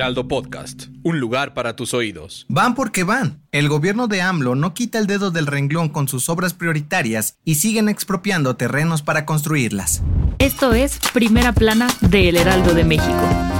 Heraldo Podcast, un lugar para tus oídos. Van porque van. El gobierno de AMLO no quita el dedo del renglón con sus obras prioritarias y siguen expropiando terrenos para construirlas. Esto es Primera Plana de El Heraldo de México.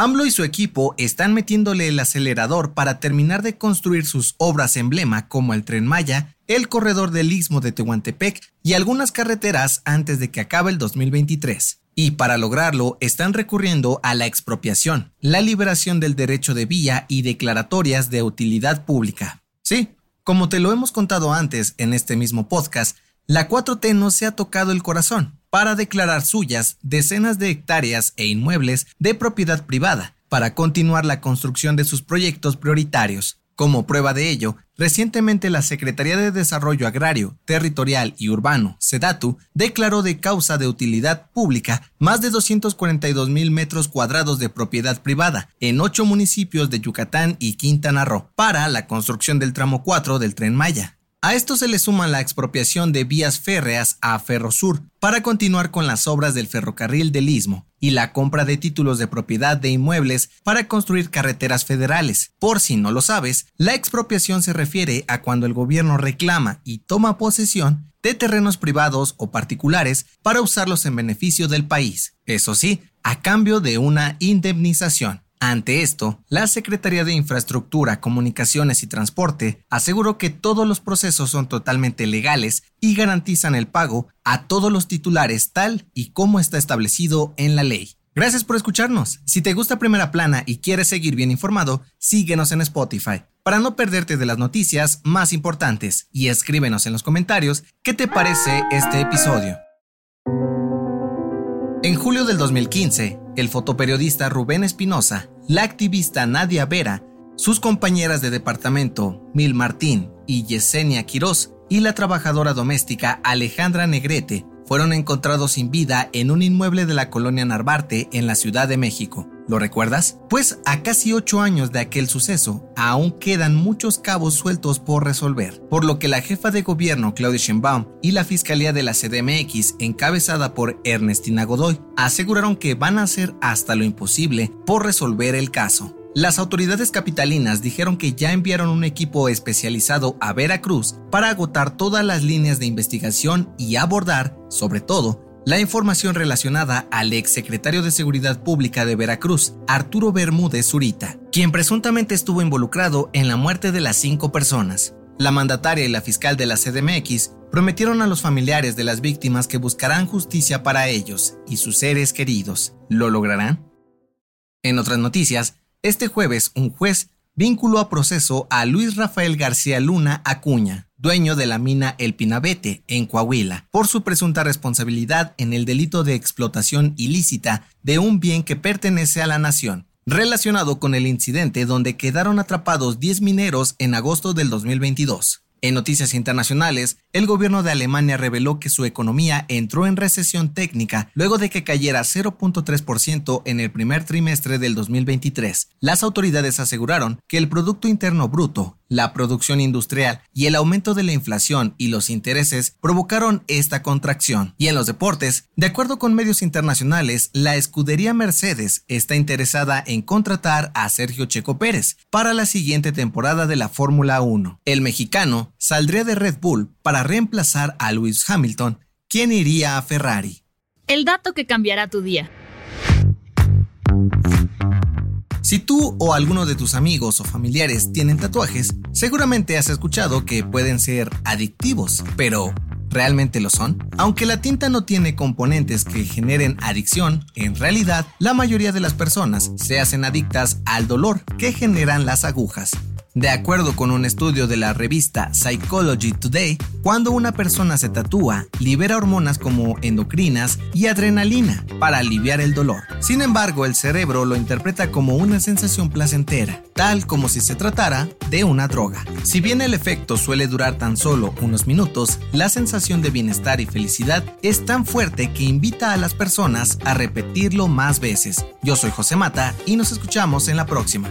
AMLO y su equipo están metiéndole el acelerador para terminar de construir sus obras emblema como el Tren Maya, el corredor del Istmo de Tehuantepec y algunas carreteras antes de que acabe el 2023. Y para lograrlo están recurriendo a la expropiación, la liberación del derecho de vía y declaratorias de utilidad pública. Sí, como te lo hemos contado antes en este mismo podcast, la 4T no se ha tocado el corazón para declarar suyas decenas de hectáreas e inmuebles de propiedad privada para continuar la construcción de sus proyectos prioritarios. Como prueba de ello, recientemente la Secretaría de Desarrollo Agrario, Territorial y Urbano, SEDATU, declaró de causa de utilidad pública más de 242 mil metros cuadrados de propiedad privada en ocho municipios de Yucatán y Quintana Roo para la construcción del tramo 4 del tren Maya. A esto se le suma la expropiación de vías férreas a Ferrosur para continuar con las obras del ferrocarril del Istmo y la compra de títulos de propiedad de inmuebles para construir carreteras federales. Por si no lo sabes, la expropiación se refiere a cuando el gobierno reclama y toma posesión de terrenos privados o particulares para usarlos en beneficio del país. Eso sí, a cambio de una indemnización. Ante esto, la Secretaría de Infraestructura, Comunicaciones y Transporte aseguró que todos los procesos son totalmente legales y garantizan el pago a todos los titulares tal y como está establecido en la ley. Gracias por escucharnos. Si te gusta Primera Plana y quieres seguir bien informado, síguenos en Spotify para no perderte de las noticias más importantes y escríbenos en los comentarios qué te parece este episodio. En julio del 2015, el fotoperiodista Rubén Espinosa, la activista Nadia Vera, sus compañeras de departamento Mil Martín y Yesenia Quirós y la trabajadora doméstica Alejandra Negrete fueron encontrados sin vida en un inmueble de la colonia Narvarte en la Ciudad de México. ¿Lo recuerdas? Pues a casi ocho años de aquel suceso, aún quedan muchos cabos sueltos por resolver, por lo que la jefa de gobierno Claudia Sheinbaum y la Fiscalía de la CDMX, encabezada por Ernestina Godoy, aseguraron que van a hacer hasta lo imposible por resolver el caso. Las autoridades capitalinas dijeron que ya enviaron un equipo especializado a Veracruz para agotar todas las líneas de investigación y abordar, sobre todo, la información relacionada al exsecretario de Seguridad Pública de Veracruz, Arturo Bermúdez Zurita, quien presuntamente estuvo involucrado en la muerte de las cinco personas. La mandataria y la fiscal de la CDMX prometieron a los familiares de las víctimas que buscarán justicia para ellos y sus seres queridos. ¿Lo lograrán? En otras noticias, este jueves, un juez vinculó a proceso a Luis Rafael García Luna Acuña, dueño de la mina El Pinabete, en Coahuila, por su presunta responsabilidad en el delito de explotación ilícita de un bien que pertenece a la nación, relacionado con el incidente donde quedaron atrapados 10 mineros en agosto del 2022. En noticias internacionales, el gobierno de Alemania reveló que su economía entró en recesión técnica luego de que cayera 0.3% en el primer trimestre del 2023. Las autoridades aseguraron que el Producto Interno Bruto, la producción industrial y el aumento de la inflación y los intereses provocaron esta contracción. Y en los deportes, de acuerdo con medios internacionales, la escudería Mercedes está interesada en contratar a Sergio Checo Pérez para la siguiente temporada de la Fórmula 1. El mexicano saldría de Red Bull para reemplazar a Lewis Hamilton, quien iría a Ferrari. El dato que cambiará tu día. Si tú o alguno de tus amigos o familiares tienen tatuajes, seguramente has escuchado que pueden ser adictivos, pero ¿realmente lo son? Aunque la tinta no tiene componentes que generen adicción, en realidad la mayoría de las personas se hacen adictas al dolor que generan las agujas. De acuerdo con un estudio de la revista Psychology Today, cuando una persona se tatúa, libera hormonas como endocrinas y adrenalina para aliviar el dolor. Sin embargo, el cerebro lo interpreta como una sensación placentera, tal como si se tratara de una droga. Si bien el efecto suele durar tan solo unos minutos, la sensación de bienestar y felicidad es tan fuerte que invita a las personas a repetirlo más veces. Yo soy José Mata y nos escuchamos en la próxima.